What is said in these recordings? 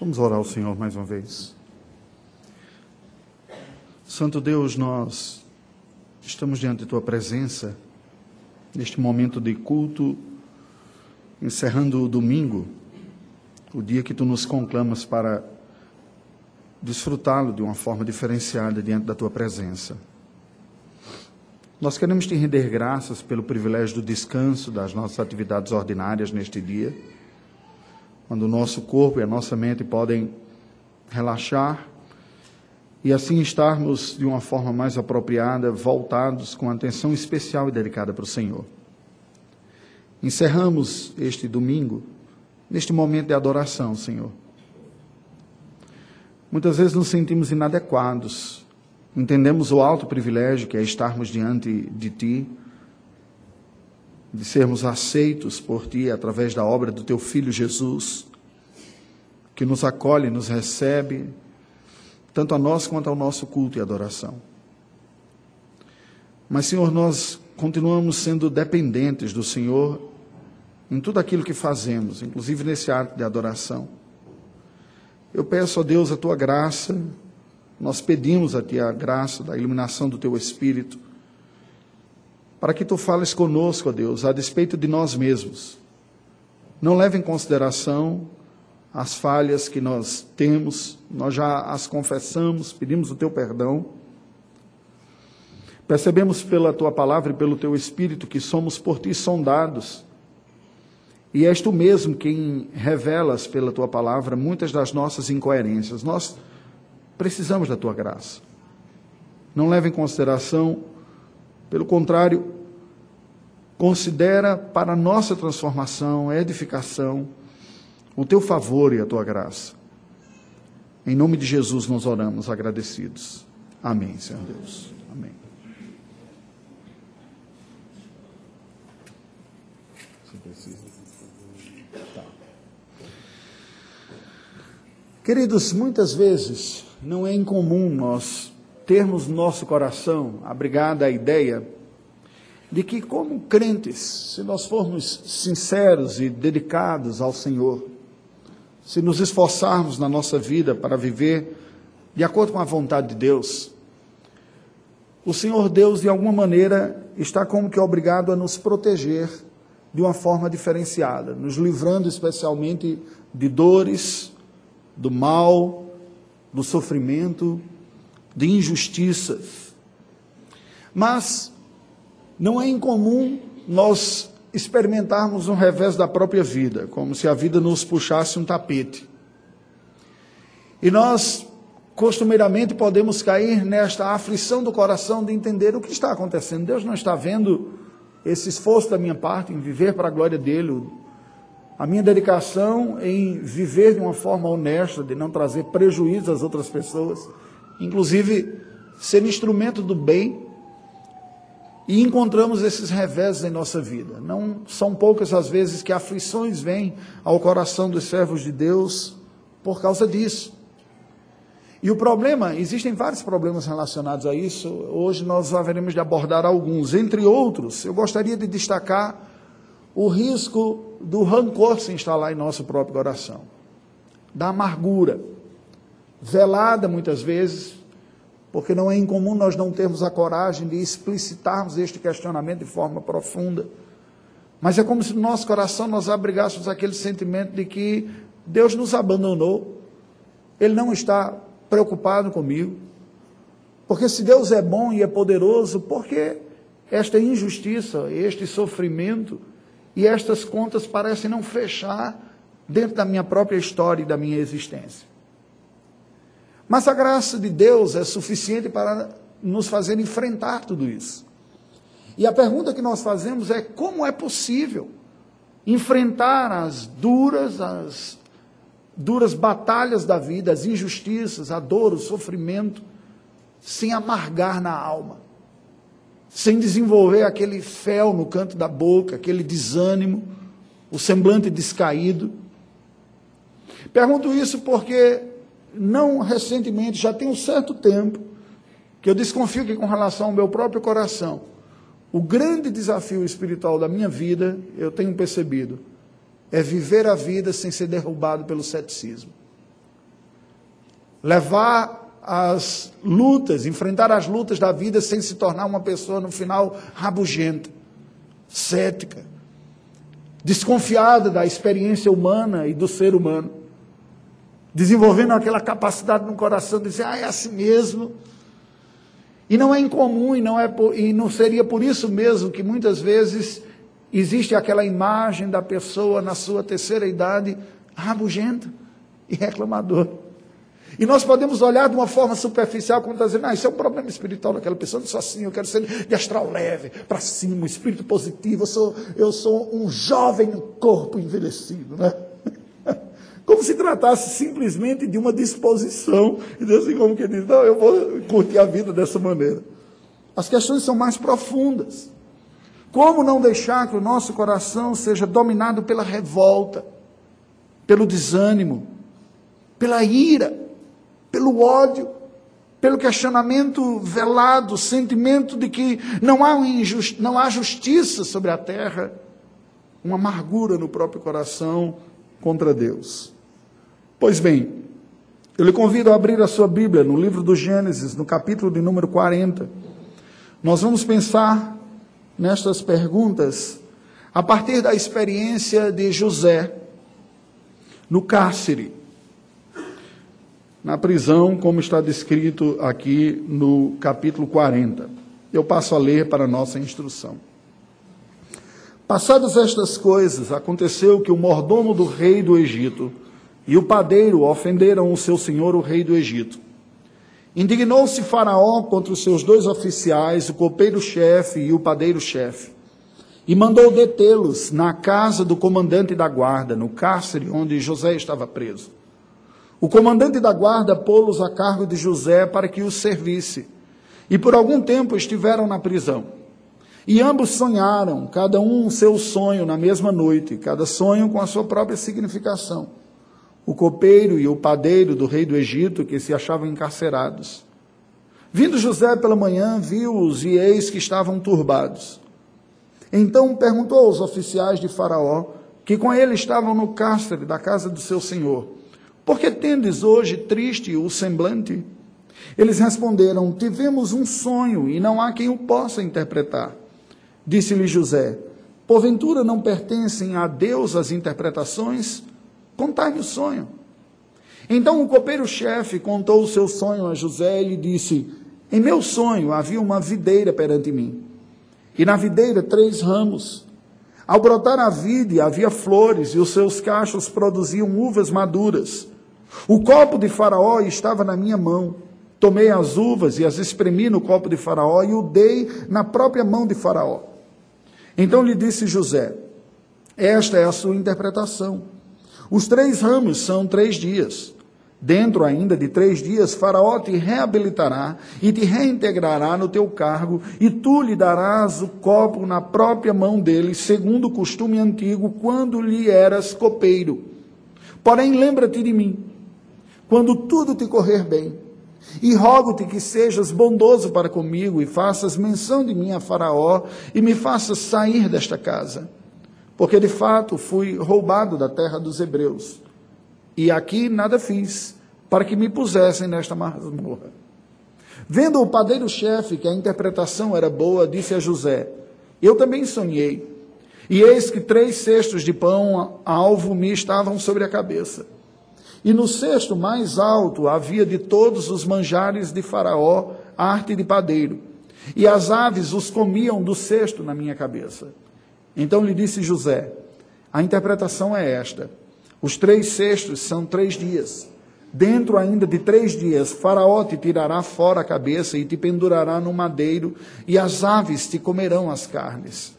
Vamos orar ao Senhor mais uma vez. Santo Deus, nós estamos diante de Tua presença, neste momento de culto, encerrando o domingo, o dia que Tu nos conclamas para desfrutá-lo de uma forma diferenciada diante da Tua presença. Nós queremos te render graças pelo privilégio do descanso das nossas atividades ordinárias neste dia, quando o nosso corpo e a nossa mente podem relaxar e assim estarmos de uma forma mais apropriada, voltados com atenção especial e dedicada para o Senhor. Encerramos este domingo neste momento de adoração, Senhor. Muitas vezes nos sentimos inadequados Entendemos o alto privilégio que é estarmos diante de Ti, de sermos aceitos por Ti através da obra do Teu Filho Jesus, que nos acolhe, nos recebe, tanto a nós quanto ao nosso culto e adoração. Mas, Senhor, nós continuamos sendo dependentes do Senhor em tudo aquilo que fazemos, inclusive nesse ato de adoração. Eu peço a Deus a tua graça nós pedimos a Ti a graça da iluminação do Teu Espírito, para que Tu fales conosco, ó Deus, a despeito de nós mesmos. Não leve em consideração as falhas que nós temos, nós já as confessamos, pedimos o Teu perdão. Percebemos pela Tua palavra e pelo Teu Espírito que somos por Ti sondados. E és Tu mesmo quem revelas pela Tua palavra muitas das nossas incoerências. Nós precisamos da tua graça. Não leva em consideração, pelo contrário, considera para a nossa transformação, edificação, o teu favor e a tua graça. Em nome de Jesus nós oramos agradecidos. Amém, Senhor Deus. Amém. Tá. Queridos, muitas vezes não é incomum nós termos no nosso coração abrigada a ideia de que, como crentes, se nós formos sinceros e dedicados ao Senhor, se nos esforçarmos na nossa vida para viver de acordo com a vontade de Deus, o Senhor Deus, de alguma maneira, está como que obrigado a nos proteger de uma forma diferenciada, nos livrando especialmente de dores, do mal, do sofrimento, de injustiças. Mas não é incomum nós experimentarmos um revés da própria vida, como se a vida nos puxasse um tapete. E nós, costumeiramente, podemos cair nesta aflição do coração de entender o que está acontecendo. Deus não está vendo esse esforço da minha parte em viver para a glória dele, a minha dedicação em viver de uma forma honesta, de não trazer prejuízo às outras pessoas, inclusive ser instrumento do bem. E encontramos esses revés em nossa vida. Não são poucas as vezes que aflições vêm ao coração dos servos de Deus por causa disso. E o problema, existem vários problemas relacionados a isso. Hoje nós haveremos de abordar alguns. Entre outros, eu gostaria de destacar o risco do rancor se instalar em nosso próprio coração, da amargura, velada muitas vezes, porque não é incomum nós não termos a coragem de explicitarmos este questionamento de forma profunda. Mas é como se no nosso coração nós abrigássemos aquele sentimento de que Deus nos abandonou, Ele não está preocupado comigo. Porque se Deus é bom e é poderoso, por que esta injustiça, este sofrimento, e estas contas parecem não fechar dentro da minha própria história e da minha existência. Mas a graça de Deus é suficiente para nos fazer enfrentar tudo isso. E a pergunta que nós fazemos é: como é possível enfrentar as duras, as duras batalhas da vida, as injustiças, a dor, o sofrimento, sem amargar na alma? sem desenvolver aquele fel no canto da boca, aquele desânimo, o semblante descaído. Pergunto isso porque, não recentemente, já tem um certo tempo, que eu desconfio que, com relação ao meu próprio coração, o grande desafio espiritual da minha vida, eu tenho percebido, é viver a vida sem ser derrubado pelo ceticismo. levar as lutas, enfrentar as lutas da vida sem se tornar uma pessoa no final rabugenta, cética, desconfiada da experiência humana e do ser humano, desenvolvendo aquela capacidade no coração de dizer, ah, é assim mesmo. E não é incomum e não, é por, e não seria por isso mesmo que muitas vezes existe aquela imagem da pessoa na sua terceira idade rabugenta e reclamador. E nós podemos olhar de uma forma superficial, quando está dizendo, ah, isso é um problema espiritual daquela pessoa, eu sou assim, eu quero ser de astral leve, para cima, espírito positivo, eu sou, eu sou um jovem corpo envelhecido, né? Como se tratasse simplesmente de uma disposição, e assim como que diz, não, eu vou curtir a vida dessa maneira. As questões são mais profundas. Como não deixar que o nosso coração seja dominado pela revolta, pelo desânimo, pela ira, pelo ódio, pelo questionamento velado, sentimento de que não há, não há justiça sobre a terra, uma amargura no próprio coração contra Deus. Pois bem, eu lhe convido a abrir a sua Bíblia no livro do Gênesis, no capítulo de número 40. Nós vamos pensar nestas perguntas a partir da experiência de José no cárcere na prisão, como está descrito aqui no capítulo 40. Eu passo a ler para nossa instrução. Passadas estas coisas, aconteceu que o mordomo do rei do Egito e o padeiro ofenderam o seu senhor, o rei do Egito. Indignou-se Faraó contra os seus dois oficiais, o copeiro-chefe e o padeiro-chefe, e mandou detê-los na casa do comandante da guarda, no cárcere onde José estava preso. O comandante da guarda pô-los a cargo de José para que os servisse. E por algum tempo estiveram na prisão. E ambos sonharam, cada um seu sonho na mesma noite, cada sonho com a sua própria significação. O copeiro e o padeiro do rei do Egito, que se achavam encarcerados. Vindo José pela manhã, viu-os e eis que estavam turbados. Então perguntou aos oficiais de Faraó, que com ele estavam no cárcere da casa do seu senhor: por que tendes hoje triste o semblante? Eles responderam: Tivemos um sonho e não há quem o possa interpretar. Disse-lhe José: Porventura não pertencem a Deus as interpretações? Contai-me o sonho. Então o copeiro-chefe contou o seu sonho a José e lhe disse: Em meu sonho havia uma videira perante mim, e na videira três ramos. Ao brotar a vide havia flores, e os seus cachos produziam uvas maduras. O copo de Faraó estava na minha mão. Tomei as uvas e as espremi no copo de Faraó e o dei na própria mão de Faraó. Então lhe disse José: Esta é a sua interpretação. Os três ramos são três dias. Dentro ainda de três dias, Faraó te reabilitará e te reintegrará no teu cargo, e tu lhe darás o copo na própria mão dele, segundo o costume antigo, quando lhe eras copeiro. Porém, lembra-te de mim quando tudo te correr bem. E rogo-te que sejas bondoso para comigo e faças menção de mim a Faraó e me faças sair desta casa. Porque de fato fui roubado da terra dos hebreus. E aqui nada fiz para que me pusessem nesta masmorra. Vendo o padeiro-chefe que a interpretação era boa, disse a José: Eu também sonhei. E eis que três cestos de pão alvo me estavam sobre a cabeça. E no cesto mais alto havia de todos os manjares de Faraó arte de padeiro. E as aves os comiam do cesto na minha cabeça. Então lhe disse José: A interpretação é esta: os três cestos são três dias. Dentro ainda de três dias, Faraó te tirará fora a cabeça e te pendurará no madeiro, e as aves te comerão as carnes.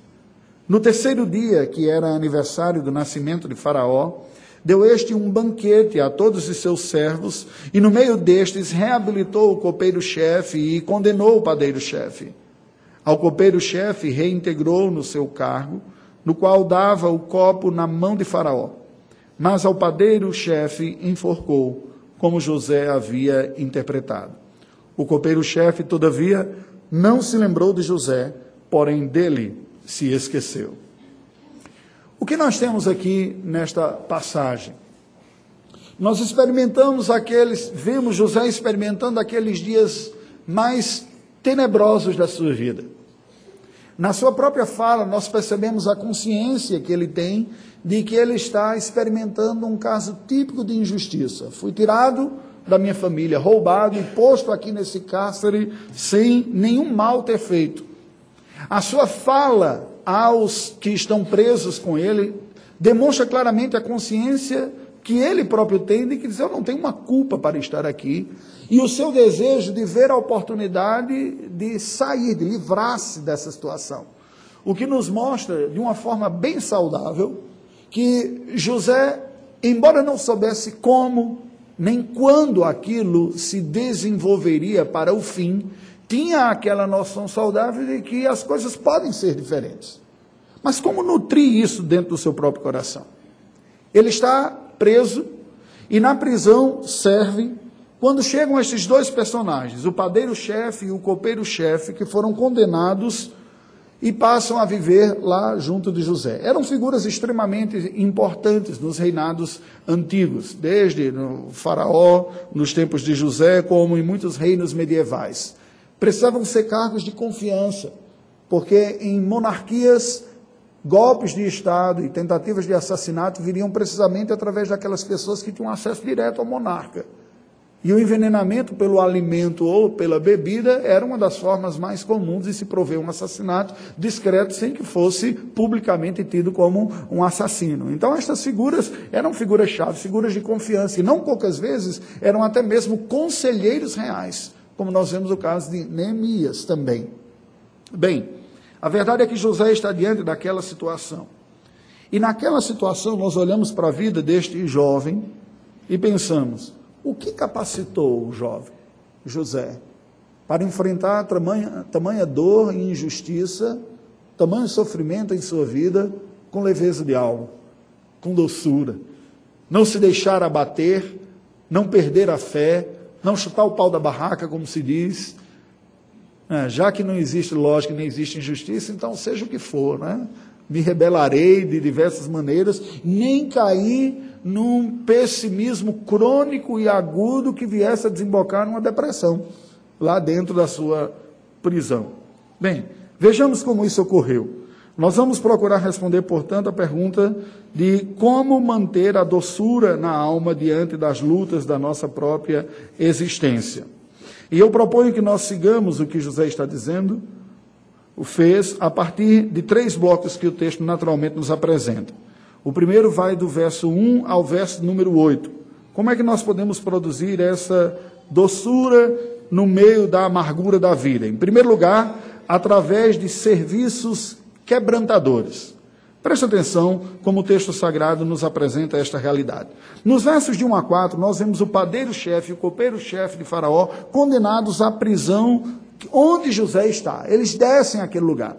No terceiro dia, que era aniversário do nascimento de Faraó, Deu este um banquete a todos os seus servos, e no meio destes reabilitou o copeiro-chefe e condenou o padeiro-chefe. Ao copeiro-chefe reintegrou no seu cargo, no qual dava o copo na mão de Faraó. Mas ao padeiro-chefe enforcou, como José havia interpretado. O copeiro-chefe, todavia, não se lembrou de José, porém dele se esqueceu. O que nós temos aqui nesta passagem? Nós experimentamos aqueles, vemos José experimentando aqueles dias mais tenebrosos da sua vida. Na sua própria fala, nós percebemos a consciência que ele tem de que ele está experimentando um caso típico de injustiça. Fui tirado da minha família, roubado e posto aqui nesse cárcere sem nenhum mal ter feito. A sua fala aos que estão presos com ele demonstra claramente a consciência que ele próprio tem de que diz, eu não tenho uma culpa para estar aqui, e o seu desejo de ver a oportunidade de sair, de livrar-se dessa situação. O que nos mostra, de uma forma bem saudável, que José, embora não soubesse como, nem quando aquilo se desenvolveria para o fim, tinha aquela noção saudável de que as coisas podem ser diferentes. Mas como nutrir isso dentro do seu próprio coração? Ele está preso e na prisão serve quando chegam estes dois personagens, o padeiro-chefe e o copeiro-chefe, que foram condenados e passam a viver lá junto de José. Eram figuras extremamente importantes nos reinados antigos, desde no Faraó, nos tempos de José, como em muitos reinos medievais. Precisavam ser cargos de confiança, porque em monarquias golpes de Estado e tentativas de assassinato viriam precisamente através daquelas pessoas que tinham acesso direto ao monarca. E o envenenamento pelo alimento ou pela bebida era uma das formas mais comuns de se prover um assassinato discreto sem que fosse publicamente tido como um assassino. Então estas figuras eram figuras-chave, figuras de confiança, e não poucas vezes eram até mesmo conselheiros reais, como nós vemos o caso de Neemias também. Bem, a verdade é que José está diante daquela situação. E naquela situação nós olhamos para a vida deste jovem e pensamos, o que capacitou o jovem José para enfrentar tamanha, tamanha dor e injustiça, tamanho sofrimento em sua vida com leveza de alma, com doçura, não se deixar abater, não perder a fé, não chutar o pau da barraca, como se diz. É, já que não existe lógica nem existe injustiça, então seja o que for, né? me rebelarei de diversas maneiras, nem cair num pessimismo crônico e agudo que viesse a desembocar numa depressão lá dentro da sua prisão. Bem, vejamos como isso ocorreu. Nós vamos procurar responder, portanto, a pergunta de como manter a doçura na alma diante das lutas da nossa própria existência. E eu proponho que nós sigamos o que José está dizendo, o fez a partir de três blocos que o texto naturalmente nos apresenta. O primeiro vai do verso 1 ao verso número 8. Como é que nós podemos produzir essa doçura no meio da amargura da vida? Em primeiro lugar, através de serviços quebrantadores. Preste atenção como o texto sagrado nos apresenta esta realidade. Nos versos de 1 a 4, nós vemos o padeiro-chefe e o copeiro-chefe de Faraó condenados à prisão onde José está. Eles descem aquele lugar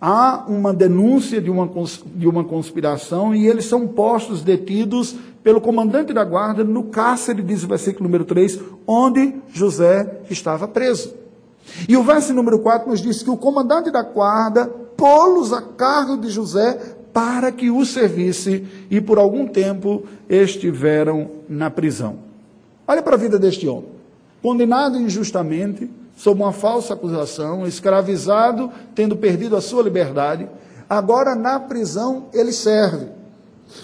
há uma denúncia de uma, de uma conspiração e eles são postos, detidos pelo comandante da guarda no cárcere, diz o versículo número 3, onde José estava preso. E o verso número 4 nos diz que o comandante da guarda pô-los a cargo de José para que o servisse e por algum tempo estiveram na prisão. Olha para a vida deste homem. Condenado injustamente, sob uma falsa acusação, escravizado, tendo perdido a sua liberdade, agora na prisão ele serve.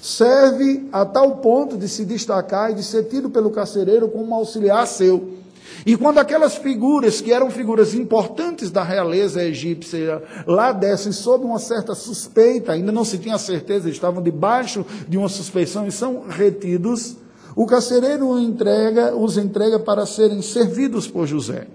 Serve a tal ponto de se destacar e de ser tido pelo carcereiro como um auxiliar seu. E quando aquelas figuras, que eram figuras importantes da realeza egípcia, lá descem sob uma certa suspeita, ainda não se tinha certeza, estavam debaixo de uma suspeição e são retidos, o carcereiro entrega, os entrega para serem servidos por José.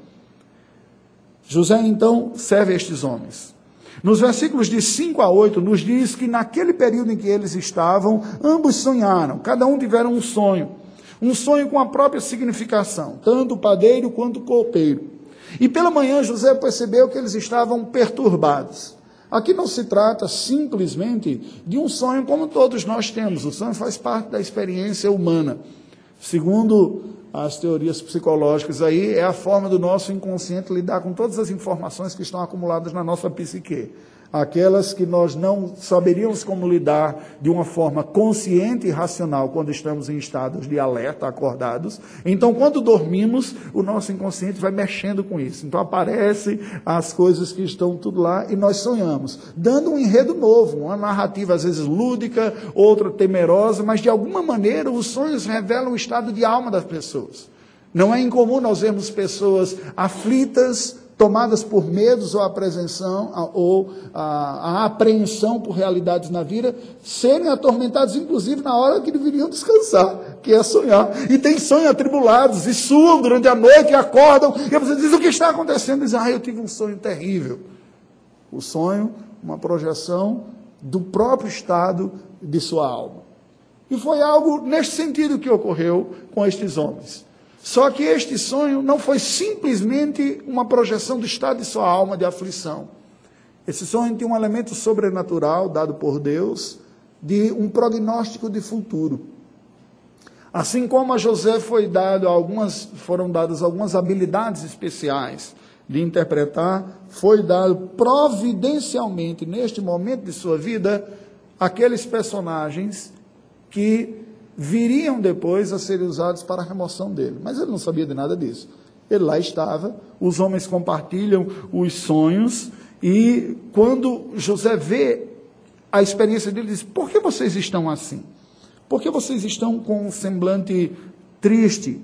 José então serve estes homens. Nos versículos de 5 a 8, nos diz que naquele período em que eles estavam, ambos sonharam, cada um tiveram um sonho. Um sonho com a própria significação, tanto o padeiro quanto o copeiro. E pela manhã José percebeu que eles estavam perturbados. Aqui não se trata simplesmente de um sonho como todos nós temos. O sonho faz parte da experiência humana. Segundo as teorias psicológicas aí, é a forma do nosso inconsciente lidar com todas as informações que estão acumuladas na nossa psique. Aquelas que nós não saberíamos como lidar de uma forma consciente e racional quando estamos em estados de alerta, acordados. Então, quando dormimos, o nosso inconsciente vai mexendo com isso. Então, aparecem as coisas que estão tudo lá e nós sonhamos, dando um enredo novo, uma narrativa às vezes lúdica, outra temerosa, mas de alguma maneira os sonhos revelam o estado de alma das pessoas. Não é incomum nós vermos pessoas aflitas, tomadas por medos ou apreensão, ou a, a, apreensão por realidades na vida, serem atormentados, inclusive, na hora que deveriam descansar, que é sonhar. E tem sonhos atribulados, e suam durante a noite, e acordam, e você diz, o que está acontecendo? Diz, ah, eu tive um sonho terrível. O sonho, uma projeção do próprio estado de sua alma. E foi algo neste sentido que ocorreu com estes homens. Só que este sonho não foi simplesmente uma projeção do estado de sua alma de aflição. Esse sonho tinha um elemento sobrenatural dado por Deus de um prognóstico de futuro. Assim como a José foi dado algumas, foram dadas algumas habilidades especiais de interpretar, foi dado providencialmente neste momento de sua vida aqueles personagens que viriam depois a serem usados para a remoção dele. Mas ele não sabia de nada disso. Ele lá estava, os homens compartilham os sonhos, e quando José vê a experiência dele, diz: Por que vocês estão assim? Por que vocês estão com um semblante triste?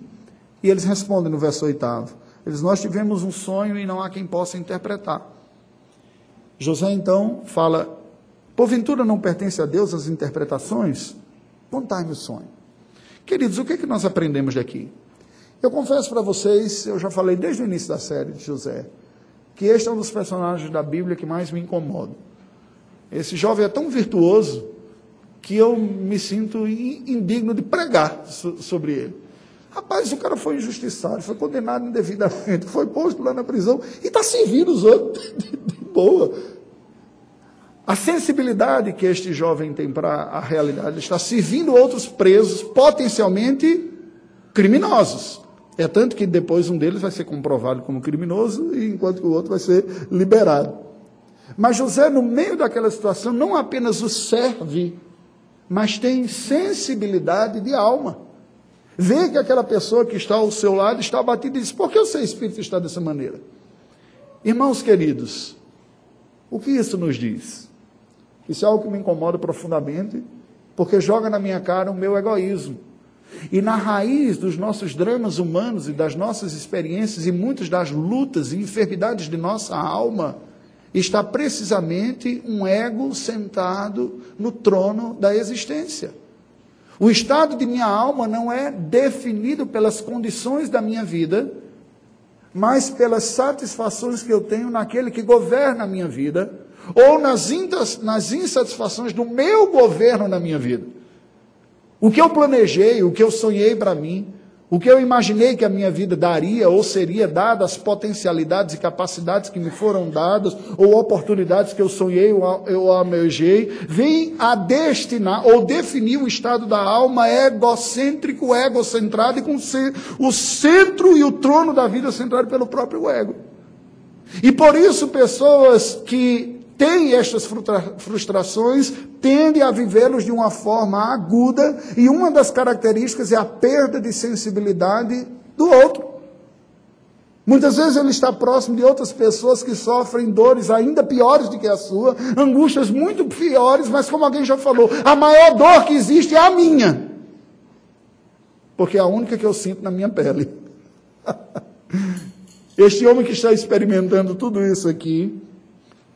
E eles respondem no verso oitavo: Eles, nós tivemos um sonho e não há quem possa interpretar. José então fala: Porventura não pertence a Deus as interpretações? Contai-me o sonho. Queridos, o que, é que nós aprendemos daqui? Eu confesso para vocês, eu já falei desde o início da série de José, que este é um dos personagens da Bíblia que mais me incomoda. Esse jovem é tão virtuoso que eu me sinto indigno de pregar sobre ele. Rapaz, o cara foi injustiçado, foi condenado indevidamente, foi posto lá na prisão e está servindo os outros de boa. A sensibilidade que este jovem tem para a realidade, ele está servindo outros presos potencialmente criminosos. É tanto que depois um deles vai ser comprovado como criminoso, enquanto que o outro vai ser liberado. Mas José, no meio daquela situação, não apenas o serve, mas tem sensibilidade de alma. Vê que aquela pessoa que está ao seu lado está abatida e diz: Por que o seu espírito está dessa maneira? Irmãos queridos, o que isso nos diz? Isso é algo que me incomoda profundamente, porque joga na minha cara o meu egoísmo. E na raiz dos nossos dramas humanos e das nossas experiências e muitas das lutas e enfermidades de nossa alma, está precisamente um ego sentado no trono da existência. O estado de minha alma não é definido pelas condições da minha vida, mas pelas satisfações que eu tenho naquele que governa a minha vida ou nas, nas insatisfações do meu governo na minha vida. O que eu planejei, o que eu sonhei para mim, o que eu imaginei que a minha vida daria ou seria dada, as potencialidades e capacidades que me foram dadas, ou oportunidades que eu sonhei ou eu almejei, vem a destinar ou definir o estado da alma egocêntrico, egocentrado e com o centro e o trono da vida centrado pelo próprio ego. E por isso, pessoas que tem estas frustrações, tende a vivê-los de uma forma aguda, e uma das características é a perda de sensibilidade do outro. Muitas vezes ele está próximo de outras pessoas que sofrem dores ainda piores do que a sua, angústias muito piores, mas como alguém já falou, a maior dor que existe é a minha. Porque é a única que eu sinto na minha pele. Este homem que está experimentando tudo isso aqui,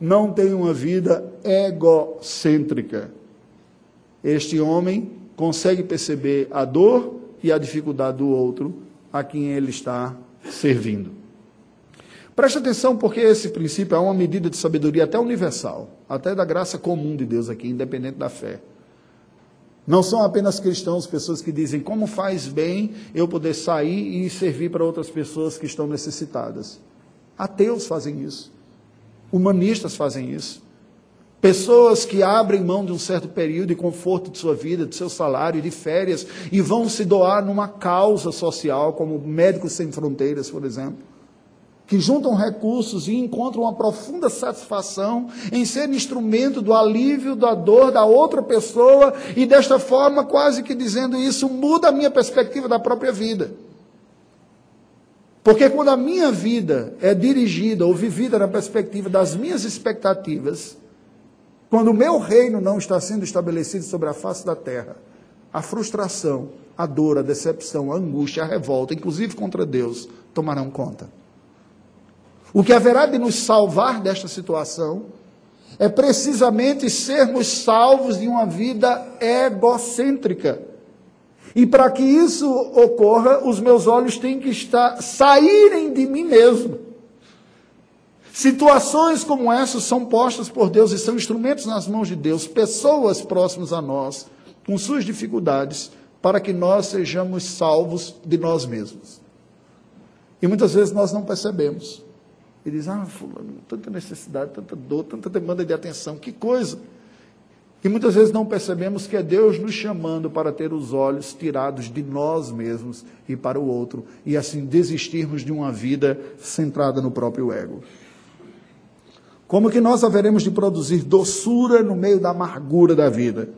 não tem uma vida egocêntrica. Este homem consegue perceber a dor e a dificuldade do outro a quem ele está servindo. Preste atenção, porque esse princípio é uma medida de sabedoria até universal, até da graça comum de Deus aqui, independente da fé. Não são apenas cristãos, pessoas que dizem como faz bem eu poder sair e servir para outras pessoas que estão necessitadas. Ateus fazem isso. Humanistas fazem isso. Pessoas que abrem mão de um certo período de conforto de sua vida, de seu salário, de férias, e vão se doar numa causa social, como Médicos Sem Fronteiras, por exemplo. que juntam recursos e encontram uma profunda satisfação em ser instrumento do alívio da dor da outra pessoa e desta forma, quase que dizendo isso, muda a minha perspectiva da própria vida. Porque quando a minha vida é dirigida ou vivida na perspectiva das minhas expectativas, quando o meu reino não está sendo estabelecido sobre a face da terra, a frustração, a dor, a decepção, a angústia, a revolta, inclusive contra Deus, tomarão conta. O que haverá de nos salvar desta situação é precisamente sermos salvos de uma vida egocêntrica. E para que isso ocorra, os meus olhos têm que estar saírem de mim mesmo. Situações como essas são postas por Deus e são instrumentos nas mãos de Deus, pessoas próximas a nós, com suas dificuldades, para que nós sejamos salvos de nós mesmos. E muitas vezes nós não percebemos. E diz, ah, fulano, tanta necessidade, tanta dor, tanta demanda de atenção, que coisa. E muitas vezes não percebemos que é Deus nos chamando para ter os olhos tirados de nós mesmos e para o outro, e assim desistirmos de uma vida centrada no próprio ego. Como que nós haveremos de produzir doçura no meio da amargura da vida?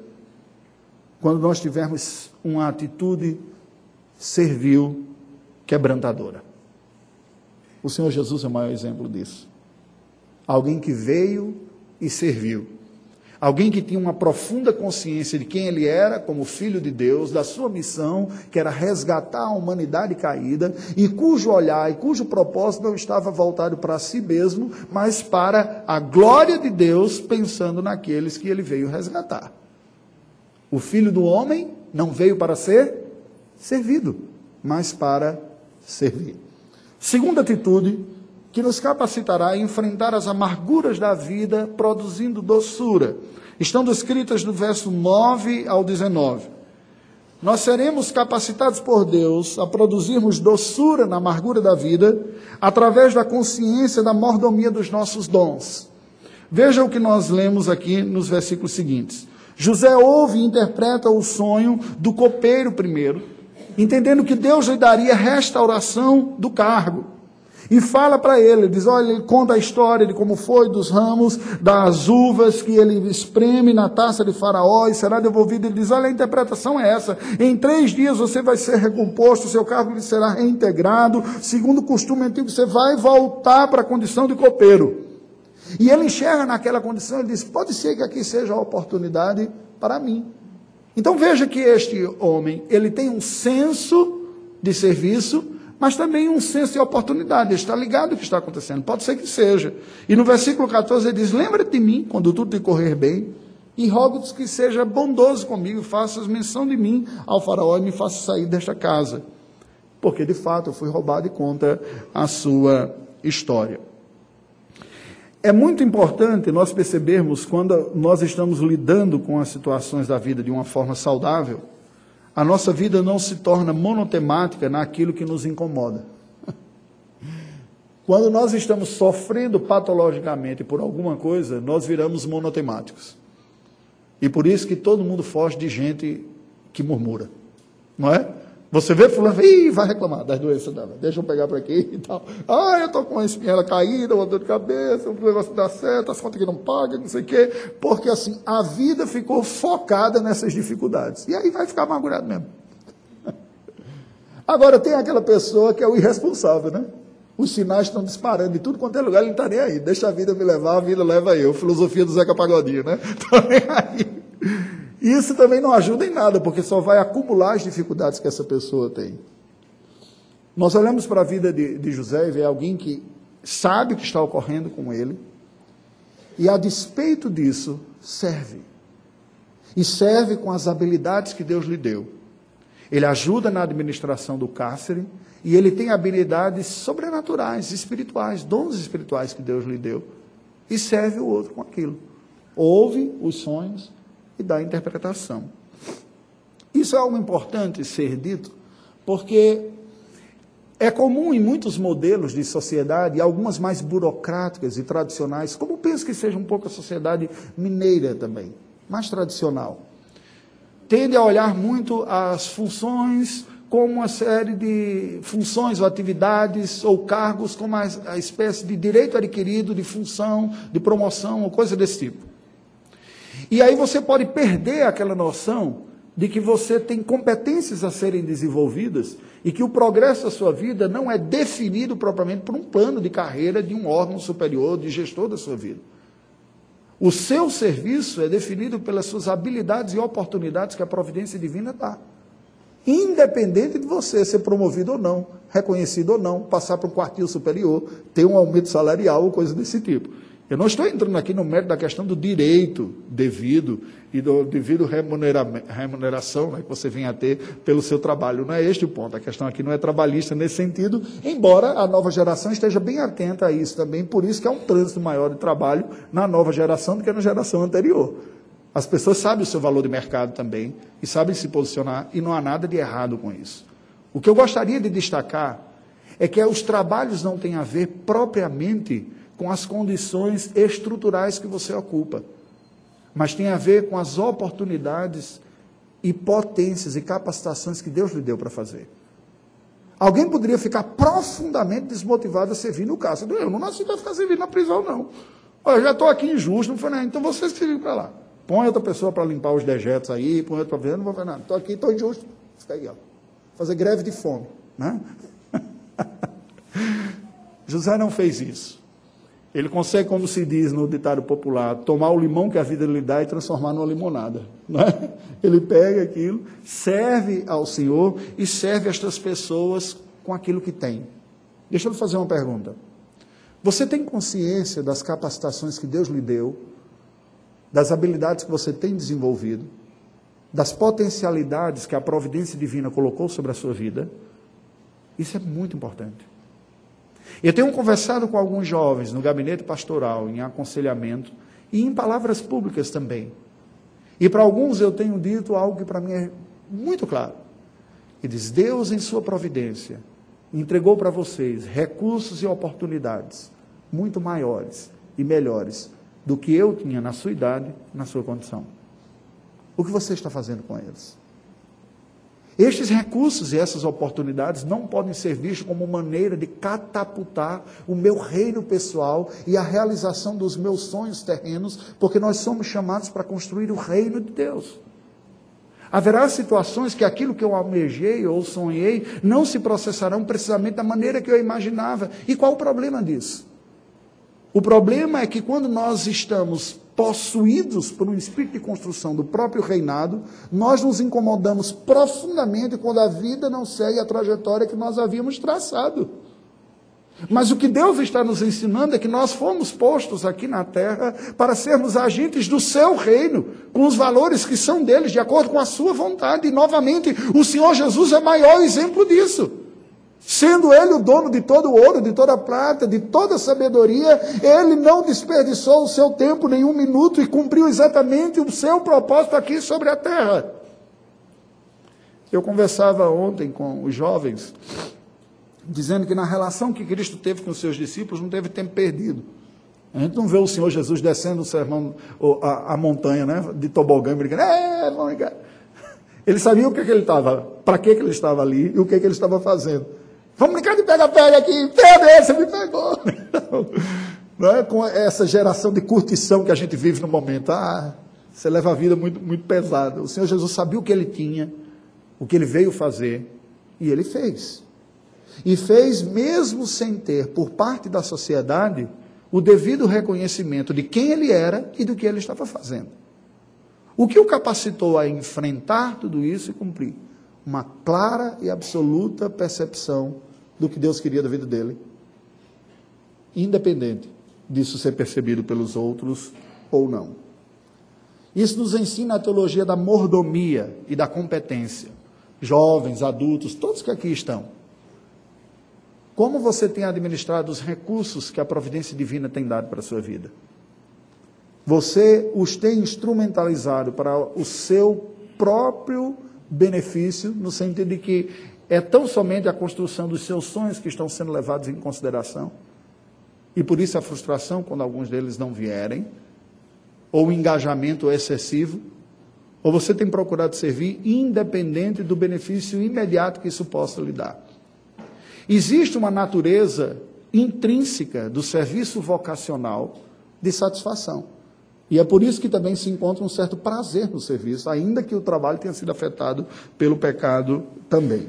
Quando nós tivermos uma atitude servil, quebrantadora. O Senhor Jesus é o maior exemplo disso. Alguém que veio e serviu. Alguém que tinha uma profunda consciência de quem ele era como filho de Deus, da sua missão, que era resgatar a humanidade caída, e cujo olhar e cujo propósito não estava voltado para si mesmo, mas para a glória de Deus, pensando naqueles que ele veio resgatar. O filho do homem não veio para ser servido, mas para servir. Segunda atitude, que nos capacitará a enfrentar as amarguras da vida, produzindo doçura. Estão descritas no verso 9 ao 19. Nós seremos capacitados por Deus a produzirmos doçura na amargura da vida, através da consciência da mordomia dos nossos dons. Veja o que nós lemos aqui nos versículos seguintes. José ouve e interpreta o sonho do copeiro primeiro entendendo que Deus lhe daria restauração do cargo. E fala para ele, diz, olha, ele conta a história de como foi dos ramos, das uvas que ele espreme na taça de faraó e será devolvido. Ele diz, olha, a interpretação é essa. Em três dias você vai ser recomposto, seu cargo lhe será reintegrado. Segundo o costume antigo, você vai voltar para a condição de copeiro. E ele enxerga naquela condição, ele diz, pode ser que aqui seja a oportunidade para mim. Então veja que este homem, ele tem um senso de serviço, mas também um senso de oportunidade. Está ligado o que está acontecendo. Pode ser que seja. E no versículo 14 ele diz: Lembra-te de mim quando tudo te correr bem, e rogo-te que seja bondoso comigo, faças menção de mim ao faraó e me faça sair desta casa. Porque de fato eu fui roubado e conta a sua história. É muito importante nós percebermos quando nós estamos lidando com as situações da vida de uma forma saudável, a nossa vida não se torna monotemática naquilo que nos incomoda. Quando nós estamos sofrendo patologicamente por alguma coisa, nós viramos monotemáticos. E por isso que todo mundo foge de gente que murmura. Não é? Você vê fulano, ih, vai reclamar das doenças dela. Deixa eu pegar para aqui e tal. Ah, eu estou com uma espinha caída, uma dor de cabeça, um negócio dá certo, as contas que não pagam, não sei o quê. Porque assim, a vida ficou focada nessas dificuldades. E aí vai ficar amargurado mesmo. Agora tem aquela pessoa que é o irresponsável, né? Os sinais estão disparando de tudo quanto é lugar, ele não está nem aí. Deixa a vida me levar, a vida leva eu. Filosofia do Zeca Pagodinho, né? Está nem aí. Isso também não ajuda em nada, porque só vai acumular as dificuldades que essa pessoa tem. Nós olhamos para a vida de, de José e vê alguém que sabe o que está ocorrendo com ele, e a despeito disso, serve. E serve com as habilidades que Deus lhe deu. Ele ajuda na administração do cárcere e ele tem habilidades sobrenaturais, espirituais, dons espirituais que Deus lhe deu. E serve o outro com aquilo. Ouve os sonhos, e da interpretação. Isso é algo importante ser dito, porque é comum em muitos modelos de sociedade, algumas mais burocráticas e tradicionais, como penso que seja um pouco a sociedade mineira também, mais tradicional. Tende a olhar muito as funções como uma série de funções ou atividades ou cargos, como a, espécie de direito adquirido, de função, de promoção ou coisa desse tipo. E aí você pode perder aquela noção de que você tem competências a serem desenvolvidas e que o progresso da sua vida não é definido propriamente por um plano de carreira de um órgão superior, de gestor da sua vida. O seu serviço é definido pelas suas habilidades e oportunidades que a providência divina dá independente de você ser promovido ou não, reconhecido ou não, passar para um quartil superior, ter um aumento salarial ou coisa desse tipo. Eu não estou entrando aqui no mérito da questão do direito devido e do devido remunera, remuneração né, que você vem a ter pelo seu trabalho. Não é este o ponto. A questão aqui não é trabalhista nesse sentido, embora a nova geração esteja bem atenta a isso também. Por isso que há um trânsito maior de trabalho na nova geração do que na geração anterior. As pessoas sabem o seu valor de mercado também e sabem se posicionar e não há nada de errado com isso. O que eu gostaria de destacar é que os trabalhos não têm a ver propriamente com as condições estruturais que você ocupa, mas tem a ver com as oportunidades e potências e capacitações que Deus lhe deu para fazer. Alguém poderia ficar profundamente desmotivado a servir no caso. Eu não nasci para ficar servindo na prisão, não. Eu já estou aqui injusto, não foi nada. Então você se para lá. Põe outra pessoa para limpar os dejetos aí, põe outra ver, não vou fazer nada. Estou aqui, estou injusto. Fica aí, ó. Fazer greve de fome. Né? José não fez isso. Ele consegue, como se diz no ditado popular, tomar o limão que a vida lhe dá e transformar numa limonada. Né? Ele pega aquilo, serve ao Senhor e serve estas pessoas com aquilo que tem. Deixa eu fazer uma pergunta. Você tem consciência das capacitações que Deus lhe deu das habilidades que você tem desenvolvido, das potencialidades que a providência divina colocou sobre a sua vida. Isso é muito importante. Eu tenho conversado com alguns jovens no gabinete pastoral, em aconselhamento e em palavras públicas também. E para alguns eu tenho dito algo que para mim é muito claro. E diz: Deus, em Sua providência, entregou para vocês recursos e oportunidades muito maiores e melhores do que eu tinha na sua idade, na sua condição. O que você está fazendo com eles? Estes recursos e essas oportunidades não podem ser vistos como maneira de catapultar o meu reino pessoal e a realização dos meus sonhos terrenos, porque nós somos chamados para construir o reino de Deus. Haverá situações que aquilo que eu almejei ou sonhei não se processarão precisamente da maneira que eu imaginava. E qual o problema disso? O problema é que quando nós estamos possuídos por um espírito de construção do próprio reinado, nós nos incomodamos profundamente quando a vida não segue a trajetória que nós havíamos traçado. Mas o que Deus está nos ensinando é que nós fomos postos aqui na terra para sermos agentes do seu reino, com os valores que são deles, de acordo com a sua vontade. E novamente, o Senhor Jesus é maior exemplo disso. Sendo ele o dono de todo o ouro, de toda a prata, de toda a sabedoria, ele não desperdiçou o seu tempo nenhum minuto e cumpriu exatamente o seu propósito aqui sobre a terra. Eu conversava ontem com os jovens, dizendo que na relação que Cristo teve com os seus discípulos, não teve tempo perdido. A gente não vê o Senhor Jesus descendo o sermão, a, a montanha, né, de tobogã, brincando, é, vamos Ele sabia o que, que ele estava, para que, que ele estava ali e o que, que ele estava fazendo. Vamos brincar de pega-pega aqui. Pega, você me pegou. Não é com essa geração de curtição que a gente vive no momento. Ah, você leva a vida muito, muito pesada. O Senhor Jesus sabia o que ele tinha, o que ele veio fazer, e ele fez. E fez mesmo sem ter, por parte da sociedade, o devido reconhecimento de quem ele era e do que ele estava fazendo. O que o capacitou a enfrentar tudo isso e cumprir? Uma clara e absoluta percepção do que Deus queria da vida dele, independente disso ser percebido pelos outros ou não. Isso nos ensina a teologia da mordomia e da competência. Jovens, adultos, todos que aqui estão. Como você tem administrado os recursos que a providência divina tem dado para a sua vida? Você os tem instrumentalizado para o seu próprio benefício, no sentido de que é tão somente a construção dos seus sonhos que estão sendo levados em consideração. E por isso a frustração quando alguns deles não vierem, ou o engajamento excessivo, Ou você tem procurado servir independente do benefício imediato que isso possa lhe dar? Existe uma natureza intrínseca do serviço vocacional de satisfação. E é por isso que também se encontra um certo prazer no serviço, ainda que o trabalho tenha sido afetado pelo pecado também.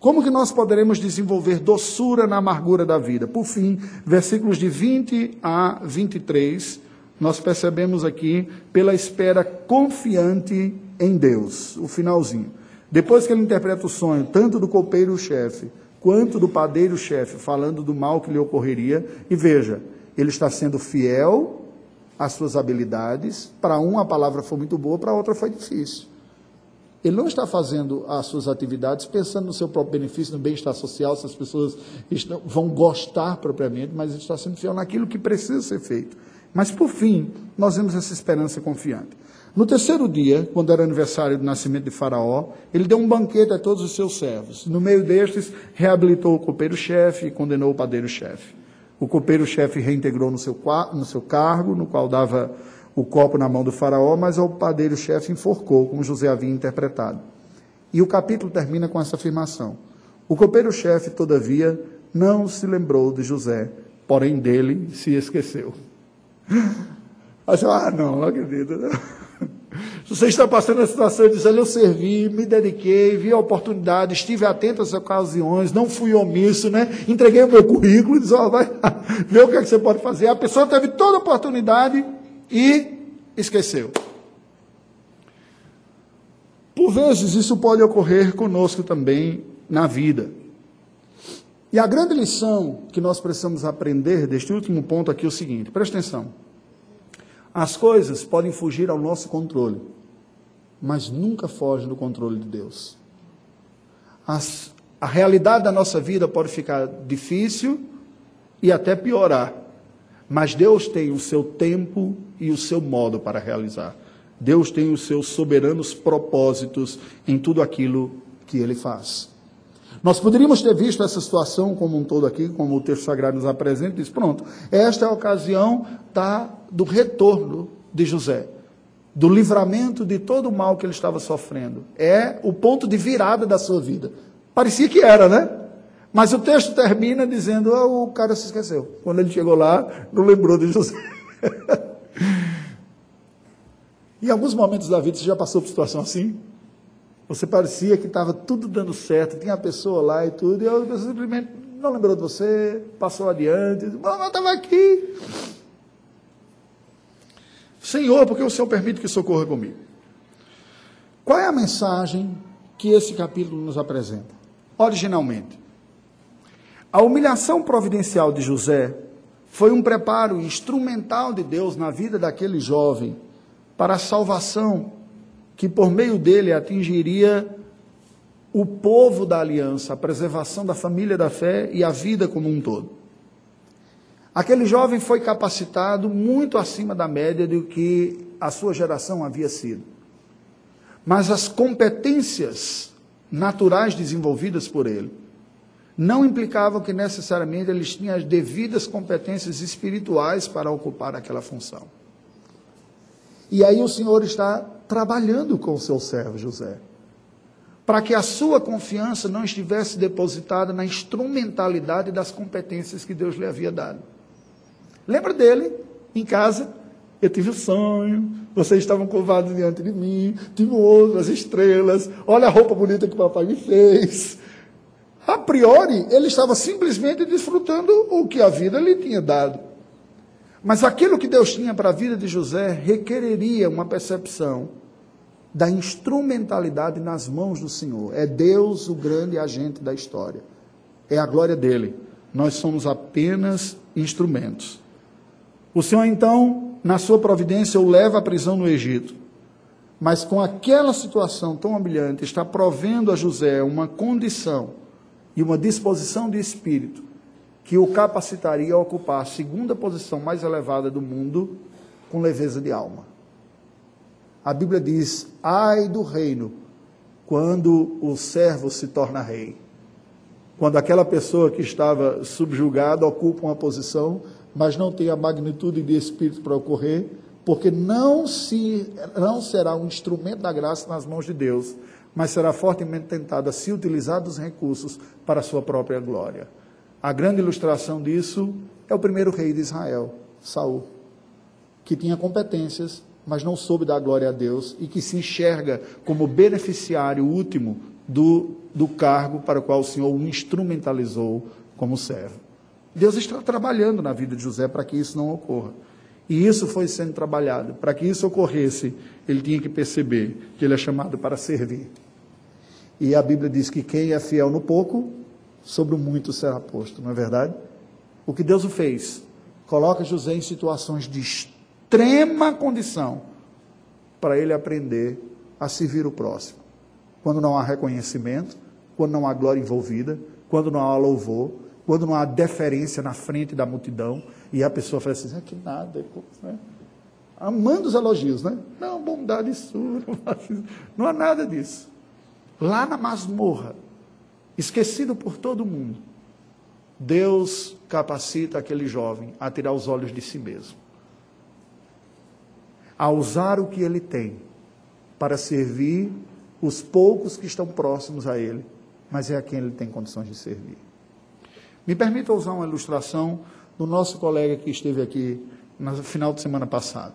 Como que nós poderemos desenvolver doçura na amargura da vida? Por fim, versículos de 20 a 23, nós percebemos aqui pela espera confiante em Deus, o finalzinho. Depois que ele interpreta o sonho, tanto do copeiro-chefe quanto do padeiro-chefe, falando do mal que lhe ocorreria, e veja, ele está sendo fiel às suas habilidades. Para um a palavra foi muito boa, para outra foi difícil. Ele não está fazendo as suas atividades pensando no seu próprio benefício, no bem-estar social, se as pessoas estão, vão gostar propriamente, mas ele está sendo fiel naquilo que precisa ser feito. Mas, por fim, nós vemos essa esperança confiante. No terceiro dia, quando era aniversário do nascimento de Faraó, ele deu um banquete a todos os seus servos. No meio destes, reabilitou o copeiro-chefe e condenou o padeiro-chefe. O copeiro-chefe reintegrou no seu, no seu cargo, no qual dava o copo na mão do faraó, mas o padeiro-chefe enforcou, como José havia interpretado. E o capítulo termina com essa afirmação. O copeiro-chefe, todavia, não se lembrou de José, porém dele se esqueceu. ah, não, não acredito. Se você está passando a situação de dizer, eu servi, me dediquei, vi a oportunidade, estive atento às ocasiões, não fui omisso, né? Entreguei o meu currículo e disse, ó, oh, vai ver o que, é que você pode fazer. A pessoa teve toda a oportunidade e esqueceu. Por vezes isso pode ocorrer conosco também na vida. E a grande lição que nós precisamos aprender deste último ponto aqui é o seguinte: presta atenção. As coisas podem fugir ao nosso controle, mas nunca fogem do controle de Deus. As, a realidade da nossa vida pode ficar difícil e até piorar, mas Deus tem o seu tempo e o seu modo para realizar. Deus tem os seus soberanos propósitos em tudo aquilo que ele faz. Nós poderíamos ter visto essa situação como um todo aqui, como o texto sagrado nos apresenta, e diz: pronto, esta é a ocasião da, do retorno de José, do livramento de todo o mal que ele estava sofrendo. É o ponto de virada da sua vida. Parecia que era, né? Mas o texto termina dizendo: oh, o cara se esqueceu. Quando ele chegou lá, não lembrou de José. em alguns momentos da vida, você já passou por situação assim? Você parecia que estava tudo dando certo, tinha a pessoa lá e tudo, e a pessoa simplesmente não lembrou de você, passou adiante, não, estava aqui. Senhor, porque o Senhor permite que socorra comigo? Qual é a mensagem que esse capítulo nos apresenta? Originalmente, a humilhação providencial de José foi um preparo instrumental de Deus na vida daquele jovem para a salvação que por meio dele atingiria o povo da aliança, a preservação da família da fé e a vida como um todo. Aquele jovem foi capacitado muito acima da média do que a sua geração havia sido. Mas as competências naturais desenvolvidas por ele não implicavam que necessariamente eles tinham as devidas competências espirituais para ocupar aquela função. E aí o Senhor está trabalhando com o seu servo José, para que a sua confiança não estivesse depositada na instrumentalidade das competências que Deus lhe havia dado. Lembra dele em casa? Eu tive um sonho, vocês estavam curvados diante de mim, tive outras estrelas, olha a roupa bonita que o papai me fez. A priori, ele estava simplesmente desfrutando o que a vida lhe tinha dado. Mas aquilo que Deus tinha para a vida de José requereria uma percepção da instrumentalidade nas mãos do Senhor. É Deus o grande agente da história. É a glória dele. Nós somos apenas instrumentos. O Senhor, então, na sua providência, o leva à prisão no Egito. Mas com aquela situação tão humilhante, está provendo a José uma condição e uma disposição de espírito que o capacitaria a ocupar a segunda posição mais elevada do mundo com leveza de alma. A Bíblia diz: ai do reino quando o servo se torna rei. Quando aquela pessoa que estava subjugada ocupa uma posição, mas não tem a magnitude de espírito para ocorrer, porque não, se, não será um instrumento da graça nas mãos de Deus, mas será fortemente tentado a se utilizar dos recursos para a sua própria glória. A grande ilustração disso é o primeiro rei de Israel, Saul, que tinha competências, mas não soube dar glória a Deus e que se enxerga como beneficiário último do, do cargo para o qual o Senhor o instrumentalizou como servo. Deus está trabalhando na vida de José para que isso não ocorra. E isso foi sendo trabalhado. Para que isso ocorresse, ele tinha que perceber que ele é chamado para servir. E a Bíblia diz que quem é fiel no pouco, sobre o muito será posto, não é verdade? O que Deus o fez, coloca José em situações de extrema condição para ele aprender a servir o próximo. Quando não há reconhecimento, quando não há glória envolvida, quando não há louvor, quando não há deferência na frente da multidão, e a pessoa fala assim, ah, que nada, né? Amando os elogios, né? Não, bondade sua, não há nada disso lá na masmorra, esquecido por todo mundo, Deus capacita aquele jovem a tirar os olhos de si mesmo, a usar o que ele tem para servir os poucos que estão próximos a ele, mas é a quem ele tem condições de servir. Me permita usar uma ilustração do nosso colega que esteve aqui no final de semana passado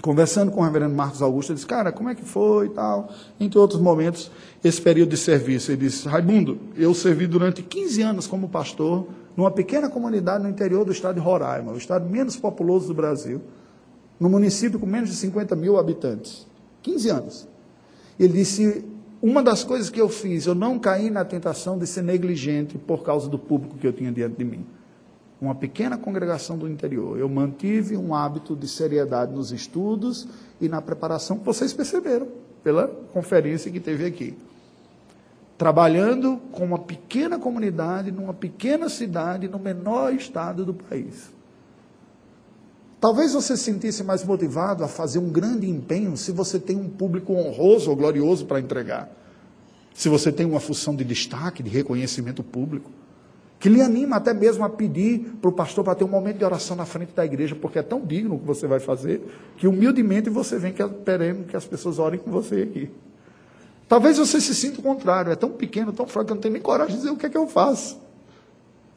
conversando com o reverendo Marcos Augusto, ele disse, cara, como é que foi e tal? Entre outros momentos, esse período de serviço. Ele disse, Raimundo, eu servi durante 15 anos como pastor numa pequena comunidade no interior do estado de Roraima, o estado menos populoso do Brasil, no município com menos de 50 mil habitantes. 15 anos. Ele disse, uma das coisas que eu fiz, eu não caí na tentação de ser negligente por causa do público que eu tinha diante de mim uma pequena congregação do interior. Eu mantive um hábito de seriedade nos estudos e na preparação, que vocês perceberam pela conferência que teve aqui. Trabalhando com uma pequena comunidade, numa pequena cidade, no menor estado do país. Talvez você se sentisse mais motivado a fazer um grande empenho se você tem um público honroso ou glorioso para entregar. Se você tem uma função de destaque, de reconhecimento público que lhe anima até mesmo a pedir para o pastor para ter um momento de oração na frente da igreja, porque é tão digno o que você vai fazer, que humildemente você vem querendo que as pessoas orem com você aqui. Talvez você se sinta o contrário, é tão pequeno, tão fraco, que eu não tenho nem coragem de dizer o que é que eu faço.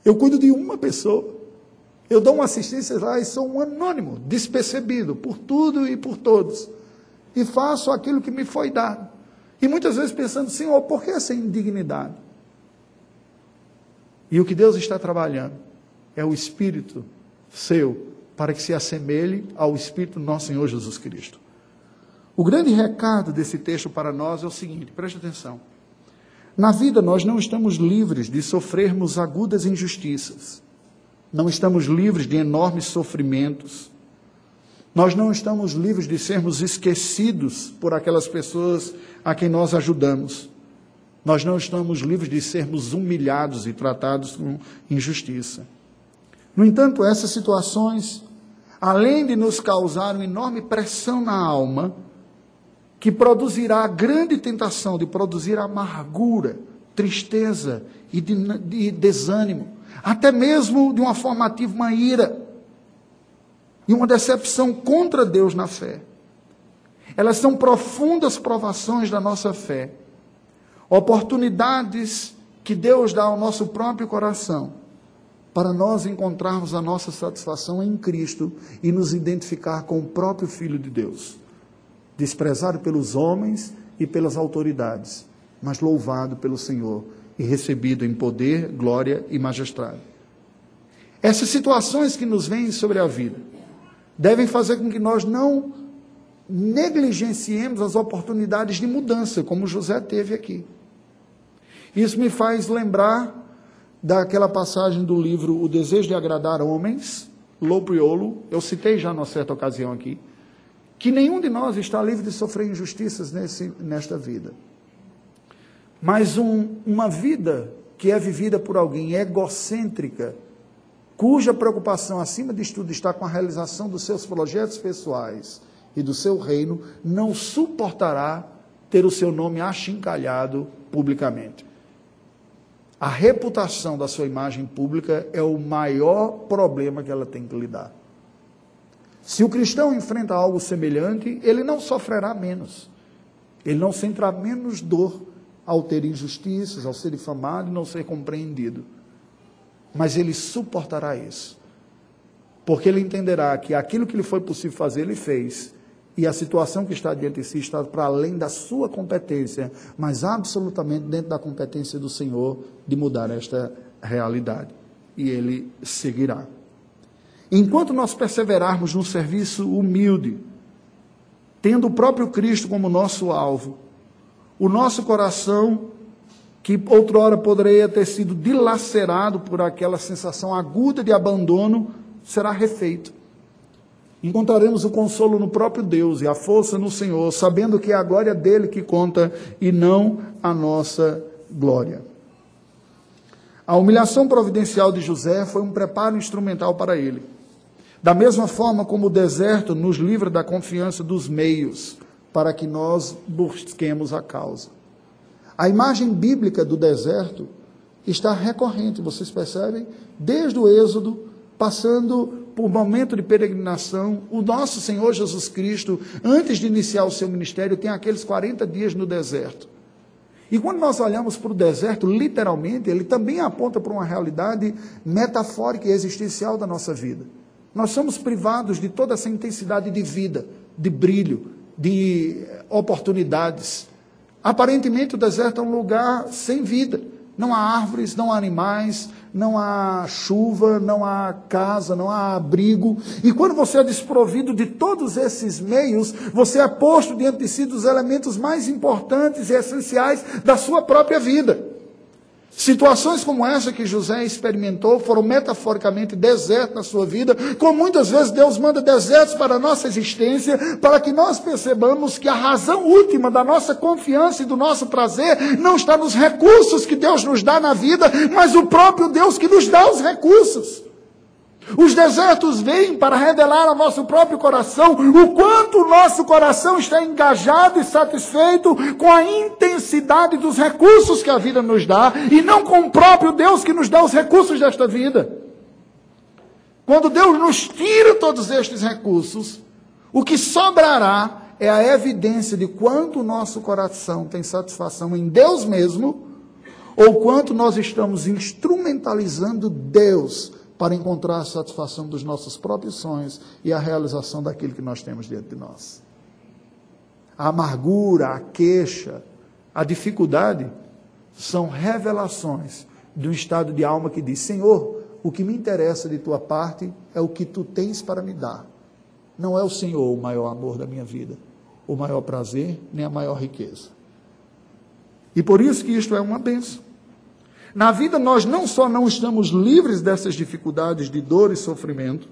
Eu cuido de uma pessoa. Eu dou uma assistência lá e sou um anônimo, despercebido por tudo e por todos. E faço aquilo que me foi dado. E muitas vezes pensando, Senhor, por que essa indignidade? E o que Deus está trabalhando é o Espírito seu, para que se assemelhe ao Espírito do nosso Senhor Jesus Cristo. O grande recado desse texto para nós é o seguinte: preste atenção. Na vida, nós não estamos livres de sofrermos agudas injustiças, não estamos livres de enormes sofrimentos, nós não estamos livres de sermos esquecidos por aquelas pessoas a quem nós ajudamos. Nós não estamos livres de sermos humilhados e tratados com injustiça. No entanto, essas situações, além de nos causar uma enorme pressão na alma, que produzirá a grande tentação de produzir amargura, tristeza e de, de desânimo, até mesmo de uma formativa uma ira e uma decepção contra Deus na fé. Elas são profundas provações da nossa fé oportunidades que Deus dá ao nosso próprio coração para nós encontrarmos a nossa satisfação em Cristo e nos identificar com o próprio Filho de Deus, desprezado pelos homens e pelas autoridades, mas louvado pelo Senhor e recebido em poder, glória e majestade. Essas situações que nos vêm sobre a vida devem fazer com que nós não negligenciemos as oportunidades de mudança, como José teve aqui. Isso me faz lembrar daquela passagem do livro O Desejo de Agradar Homens, Lopriolo, eu citei já numa certa ocasião aqui, que nenhum de nós está livre de sofrer injustiças nesse, nesta vida. Mas um, uma vida que é vivida por alguém egocêntrica, cuja preocupação, acima de tudo, está com a realização dos seus projetos pessoais e do seu reino, não suportará ter o seu nome achincalhado publicamente. A reputação da sua imagem pública é o maior problema que ela tem que lidar. Se o cristão enfrenta algo semelhante, ele não sofrerá menos. Ele não sentirá menos dor ao ter injustiças, ao ser difamado e não ser compreendido. Mas ele suportará isso. Porque ele entenderá que aquilo que lhe foi possível fazer, ele fez. E a situação que está diante de si está para além da sua competência, mas absolutamente dentro da competência do Senhor de mudar esta realidade. E ele seguirá. Enquanto nós perseverarmos no serviço humilde, tendo o próprio Cristo como nosso alvo, o nosso coração, que outrora poderia ter sido dilacerado por aquela sensação aguda de abandono, será refeito. Encontraremos o consolo no próprio Deus e a força no Senhor, sabendo que é a glória dele que conta e não a nossa glória. A humilhação providencial de José foi um preparo instrumental para ele. Da mesma forma como o deserto nos livra da confiança dos meios para que nós busquemos a causa. A imagem bíblica do deserto está recorrente, vocês percebem? Desde o Êxodo passando por momento de peregrinação, o nosso Senhor Jesus Cristo, antes de iniciar o seu ministério, tem aqueles 40 dias no deserto. E quando nós olhamos para o deserto, literalmente, ele também aponta para uma realidade metafórica e existencial da nossa vida. Nós somos privados de toda essa intensidade de vida, de brilho, de oportunidades. Aparentemente, o deserto é um lugar sem vida. Não há árvores, não há animais, não há chuva, não há casa, não há abrigo. E quando você é desprovido de todos esses meios, você é posto diante de si dos elementos mais importantes e essenciais da sua própria vida. Situações como essa que José experimentou foram metaforicamente desertos na sua vida, como muitas vezes Deus manda desertos para a nossa existência, para que nós percebamos que a razão última da nossa confiança e do nosso prazer não está nos recursos que Deus nos dá na vida, mas o próprio Deus que nos dá os recursos. Os desertos vêm para revelar ao nosso próprio coração o quanto o nosso coração está engajado e satisfeito com a intensidade dos recursos que a vida nos dá e não com o próprio Deus que nos dá os recursos desta vida. Quando Deus nos tira todos estes recursos, o que sobrará é a evidência de quanto o nosso coração tem satisfação em Deus mesmo, ou quanto nós estamos instrumentalizando Deus para encontrar a satisfação dos nossos próprios sonhos e a realização daquilo que nós temos dentro de nós. A amargura, a queixa, a dificuldade são revelações de um estado de alma que diz: Senhor, o que me interessa de tua parte é o que tu tens para me dar. Não é o Senhor o maior amor da minha vida, o maior prazer, nem a maior riqueza. E por isso que isto é uma benção. Na vida, nós não só não estamos livres dessas dificuldades de dor e sofrimento,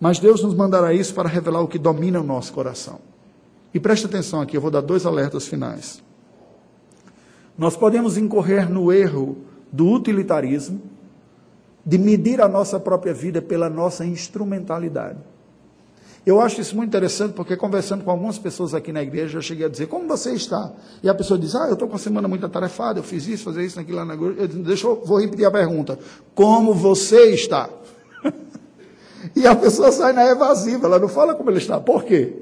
mas Deus nos mandará isso para revelar o que domina o nosso coração. E preste atenção aqui, eu vou dar dois alertas finais. Nós podemos incorrer no erro do utilitarismo, de medir a nossa própria vida pela nossa instrumentalidade. Eu acho isso muito interessante, porque conversando com algumas pessoas aqui na igreja, eu cheguei a dizer, como você está? E a pessoa diz, ah, eu estou com a semana muito atarefada, eu fiz isso, fazer isso, naquilo lá na igreja. Eu disse, deixa eu, vou repetir a pergunta. Como você está? e a pessoa sai na evasiva, ela não fala como ele está. Por quê?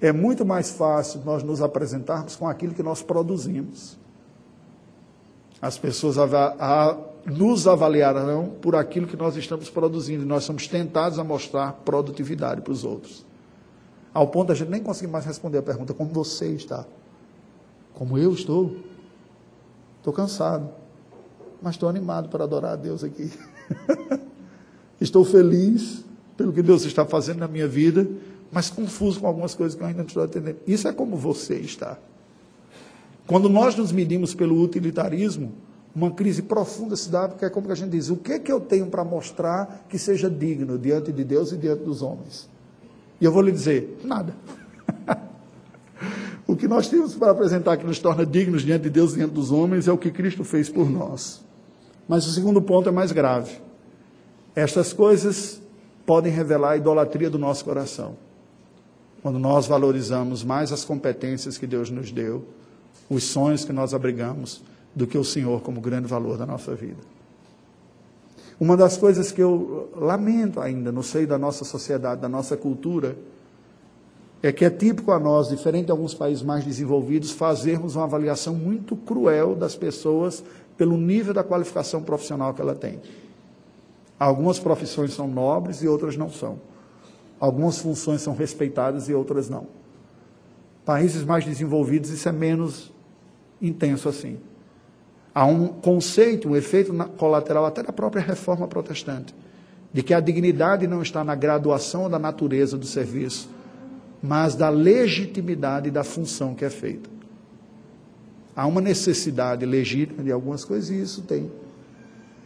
É muito mais fácil nós nos apresentarmos com aquilo que nós produzimos. As pessoas nos avaliarão por aquilo que nós estamos produzindo. Nós somos tentados a mostrar produtividade para os outros. Ao ponto da gente nem conseguir mais responder a pergunta: como você está? Como eu estou? Estou cansado, mas estou animado para adorar a Deus aqui. estou feliz pelo que Deus está fazendo na minha vida, mas confuso com algumas coisas que eu ainda não estou entendendo. Isso é como você está. Quando nós nos medimos pelo utilitarismo, uma crise profunda se dá, porque é como a gente diz: o que, é que eu tenho para mostrar que seja digno diante de Deus e diante dos homens? E eu vou lhe dizer: nada. o que nós temos para apresentar que nos torna dignos diante de Deus e diante dos homens é o que Cristo fez por nós. Mas o segundo ponto é mais grave. Estas coisas podem revelar a idolatria do nosso coração. Quando nós valorizamos mais as competências que Deus nos deu os sonhos que nós abrigamos, do que o Senhor como grande valor da nossa vida. Uma das coisas que eu lamento ainda no seio da nossa sociedade, da nossa cultura, é que é típico a nós, diferente de alguns países mais desenvolvidos, fazermos uma avaliação muito cruel das pessoas pelo nível da qualificação profissional que ela tem. Algumas profissões são nobres e outras não são. Algumas funções são respeitadas e outras não. Países mais desenvolvidos, isso é menos intenso assim. Há um conceito, um efeito colateral até da própria reforma protestante, de que a dignidade não está na graduação ou da natureza do serviço, mas da legitimidade da função que é feita. Há uma necessidade legítima de algumas coisas e isso tem.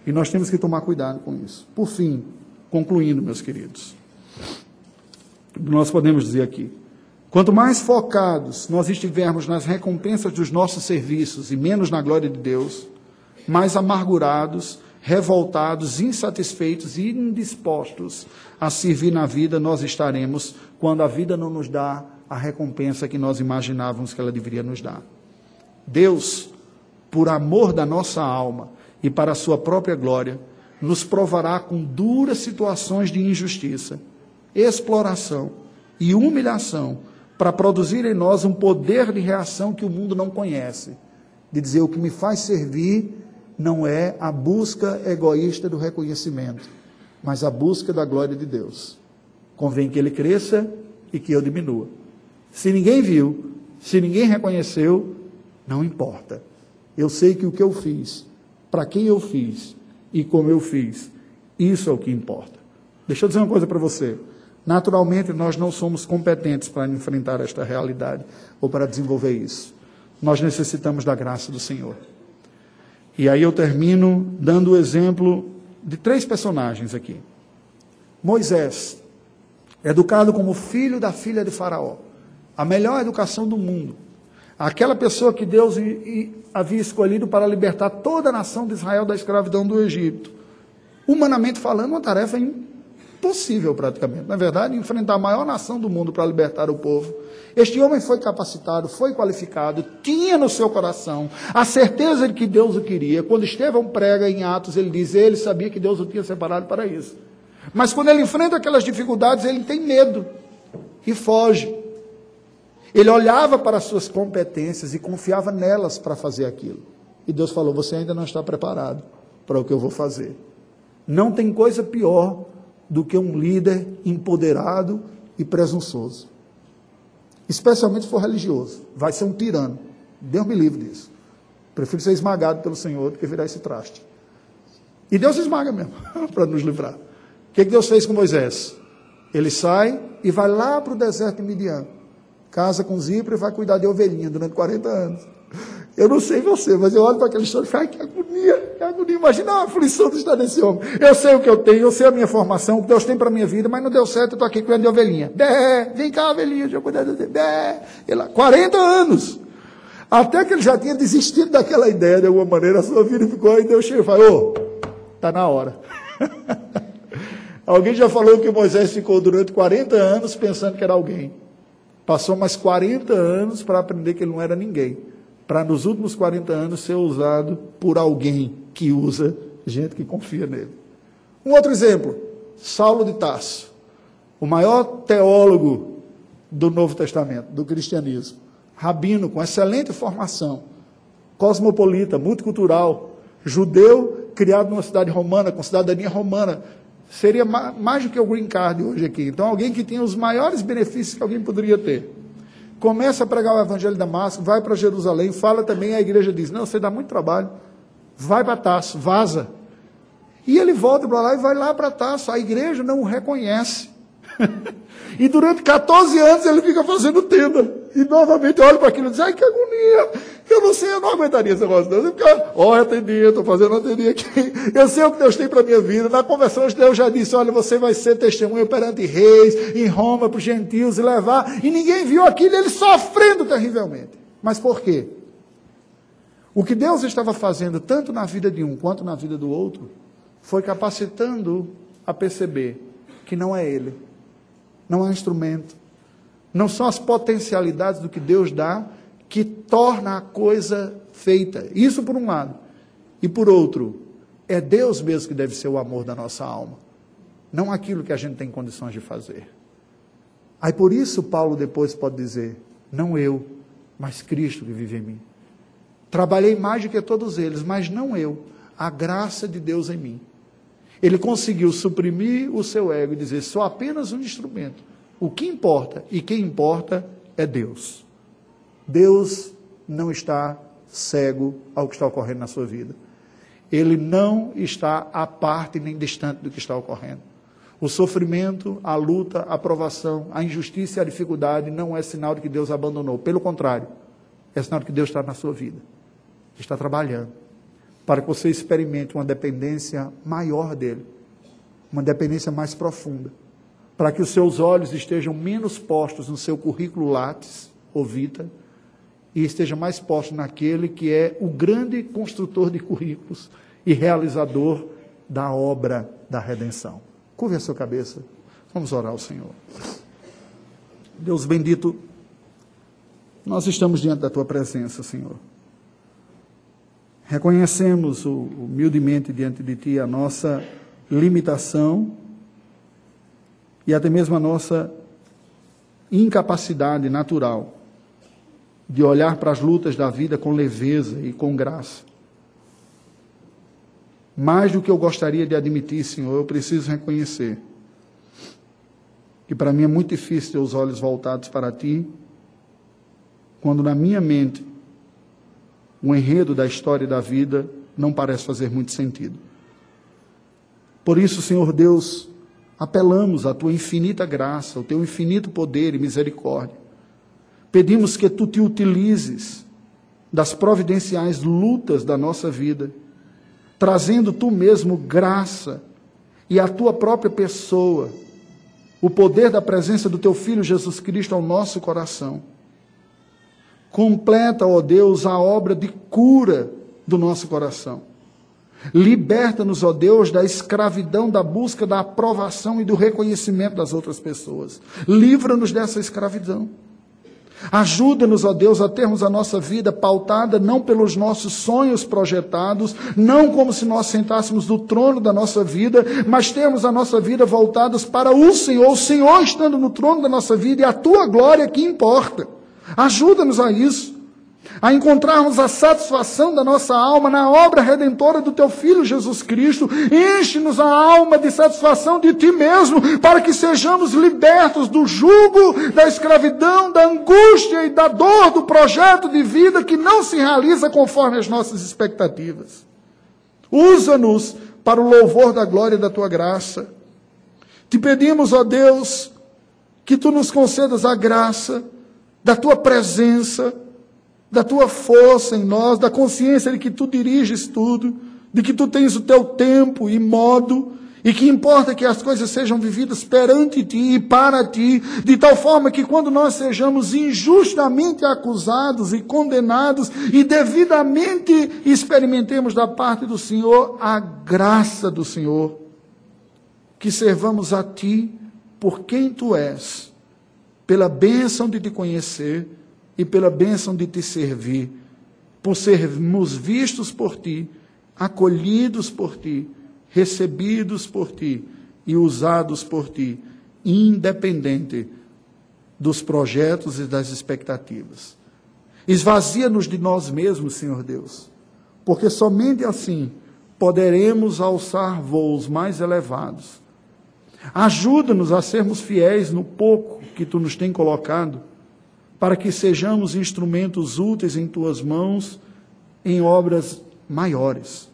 E nós temos que tomar cuidado com isso. Por fim, concluindo, meus queridos, nós podemos dizer aqui: quanto mais focados nós estivermos nas recompensas dos nossos serviços e menos na glória de Deus, mais amargurados, revoltados, insatisfeitos e indispostos a servir na vida nós estaremos quando a vida não nos dá a recompensa que nós imaginávamos que ela deveria nos dar. Deus, por amor da nossa alma e para a sua própria glória, nos provará com duras situações de injustiça, exploração e humilhação para produzir em nós um poder de reação que o mundo não conhece. De dizer o que me faz servir não é a busca egoísta do reconhecimento, mas a busca da glória de Deus. Convém que ele cresça e que eu diminua. Se ninguém viu, se ninguém reconheceu, não importa. Eu sei que o que eu fiz, para quem eu fiz e como eu fiz, isso é o que importa. Deixa eu dizer uma coisa para você. Naturalmente, nós não somos competentes para enfrentar esta realidade ou para desenvolver isso. Nós necessitamos da graça do Senhor. E aí eu termino dando o exemplo de três personagens aqui. Moisés, educado como filho da filha de Faraó, a melhor educação do mundo. Aquela pessoa que Deus havia escolhido para libertar toda a nação de Israel da escravidão do Egito. Humanamente falando, uma tarefa impossível praticamente. Na verdade, enfrentar a maior nação do mundo para libertar o povo. Este homem foi capacitado, foi qualificado, tinha no seu coração a certeza de que Deus o queria. Quando Estevão prega em Atos, ele diz: ele sabia que Deus o tinha separado para isso. Mas quando ele enfrenta aquelas dificuldades, ele tem medo e foge. Ele olhava para as suas competências e confiava nelas para fazer aquilo. E Deus falou: Você ainda não está preparado para o que eu vou fazer. Não tem coisa pior do que um líder empoderado e presunçoso. Especialmente se for religioso. Vai ser um tirano. Deus me livre disso. Prefiro ser esmagado pelo Senhor do que virar esse traste. E Deus esmaga mesmo, para nos livrar. O que, que Deus fez com Moisés? Ele sai e vai lá para o deserto de Midian. Casa com Zipra e vai cuidar de ovelhinha durante 40 anos. Eu não sei você, mas eu olho para aquela história e falo, ai, que agonia, que agonia. Imagina a aflição de estar nesse homem. Eu sei o que eu tenho, eu sei a minha formação, o que Deus tem para a minha vida, mas não deu certo, eu estou aqui cuidando de ovelhinha. Bé, vem cá, ovelhinha, deixa eu cuidar de. Bé, ele, 40 anos. Até que ele já tinha desistido daquela ideia, de alguma maneira, a sua vida ficou, aí Deus chega e fala, ô, está na hora. Alguém já falou que Moisés ficou durante 40 anos pensando que era alguém. Passou mais 40 anos para aprender que ele não era ninguém para nos últimos 40 anos ser usado por alguém que usa gente que confia nele. Um outro exemplo, Saulo de Tarso, o maior teólogo do Novo Testamento, do cristianismo, rabino com excelente formação, cosmopolita, multicultural, judeu, criado numa cidade romana, com cidadania romana, seria mais do que o green card hoje aqui. Então, alguém que tinha os maiores benefícios que alguém poderia ter começa a pregar o evangelho de Damasco, vai para Jerusalém, fala também, a igreja diz: Não, você dá muito trabalho, vai para Taço, vaza. E ele volta para lá e vai lá para Taço, a igreja não o reconhece. e durante 14 anos ele fica fazendo tenda. E novamente olha para aquilo e diz: Ai, que agonia! Eu não sei, eu não aguentaria esse negócio. Deus fica, olha, atendi, estou fazendo atendinha aqui. Eu sei o que Deus tem para a minha vida. Na conversão, Deus já disse: Olha, você vai ser testemunha perante reis, em Roma, para os gentios, e levar. E ninguém viu aquilo, ele sofrendo terrivelmente. Mas por quê? O que Deus estava fazendo, tanto na vida de um quanto na vida do outro, foi capacitando a perceber que não é ele, não é um instrumento, não são as potencialidades do que Deus dá que torna a coisa feita. Isso por um lado. E por outro, É Deus mesmo que deve ser o amor da nossa alma, não aquilo que a gente tem condições de fazer. Aí por isso Paulo depois pode dizer: não eu, mas Cristo que vive em mim. Trabalhei mais do que todos eles, mas não eu, a graça de Deus em mim. Ele conseguiu suprimir o seu ego e dizer: sou apenas um instrumento. O que importa e quem importa é Deus. Deus não está cego ao que está ocorrendo na sua vida. Ele não está à parte nem distante do que está ocorrendo. O sofrimento, a luta, a provação, a injustiça e a dificuldade não é sinal de que Deus abandonou. Pelo contrário, é sinal de que Deus está na sua vida. Está trabalhando para que você experimente uma dependência maior dele, uma dependência mais profunda, para que os seus olhos estejam menos postos no seu currículo Lattes ou e esteja mais posto naquele que é o grande construtor de currículos e realizador da obra da redenção. Curve a sua cabeça. Vamos orar ao Senhor. Deus bendito, nós estamos diante da tua presença, Senhor. Reconhecemos humildemente diante de ti a nossa limitação e até mesmo a nossa incapacidade natural de olhar para as lutas da vida com leveza e com graça. Mais do que eu gostaria de admitir, Senhor, eu preciso reconhecer que para mim é muito difícil ter os olhos voltados para Ti, quando na minha mente o enredo da história da vida não parece fazer muito sentido. Por isso, Senhor Deus, apelamos à Tua infinita graça, ao Teu infinito poder e misericórdia. Pedimos que Tu te utilizes das providenciais lutas da nossa vida trazendo tu mesmo graça e a tua própria pessoa, o poder da presença do teu Filho Jesus Cristo ao nosso coração. Completa, ó Deus, a obra de cura do nosso coração. Liberta-nos, ó Deus, da escravidão, da busca da aprovação e do reconhecimento das outras pessoas. Livra-nos dessa escravidão. Ajuda-nos, ó Deus, a termos a nossa vida pautada não pelos nossos sonhos projetados, não como se nós sentássemos no trono da nossa vida, mas termos a nossa vida voltados para o Senhor, o Senhor estando no trono da nossa vida e a tua glória que importa. Ajuda-nos a isso a encontrarmos a satisfação da nossa alma na obra redentora do teu Filho Jesus Cristo. Enche-nos a alma de satisfação de ti mesmo, para que sejamos libertos do jugo, da escravidão, da angústia e da dor do projeto de vida que não se realiza conforme as nossas expectativas. Usa-nos para o louvor da glória da tua graça. Te pedimos, ó Deus, que tu nos concedas a graça da tua presença da tua força em nós, da consciência de que tu diriges tudo, de que tu tens o teu tempo e modo, e que importa que as coisas sejam vividas perante ti e para ti, de tal forma que quando nós sejamos injustamente acusados e condenados e devidamente experimentemos da parte do Senhor a graça do Senhor, que servamos a ti por quem tu és, pela bênção de te conhecer e pela bênção de te servir, por sermos vistos por ti, acolhidos por ti, recebidos por ti e usados por ti, independente dos projetos e das expectativas. Esvazia-nos de nós mesmos, Senhor Deus, porque somente assim poderemos alçar voos mais elevados. Ajuda-nos a sermos fiéis no pouco que tu nos tem colocado para que sejamos instrumentos úteis em tuas mãos em obras maiores.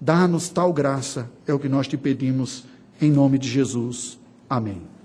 Dá-nos tal graça, é o que nós te pedimos, em nome de Jesus. Amém.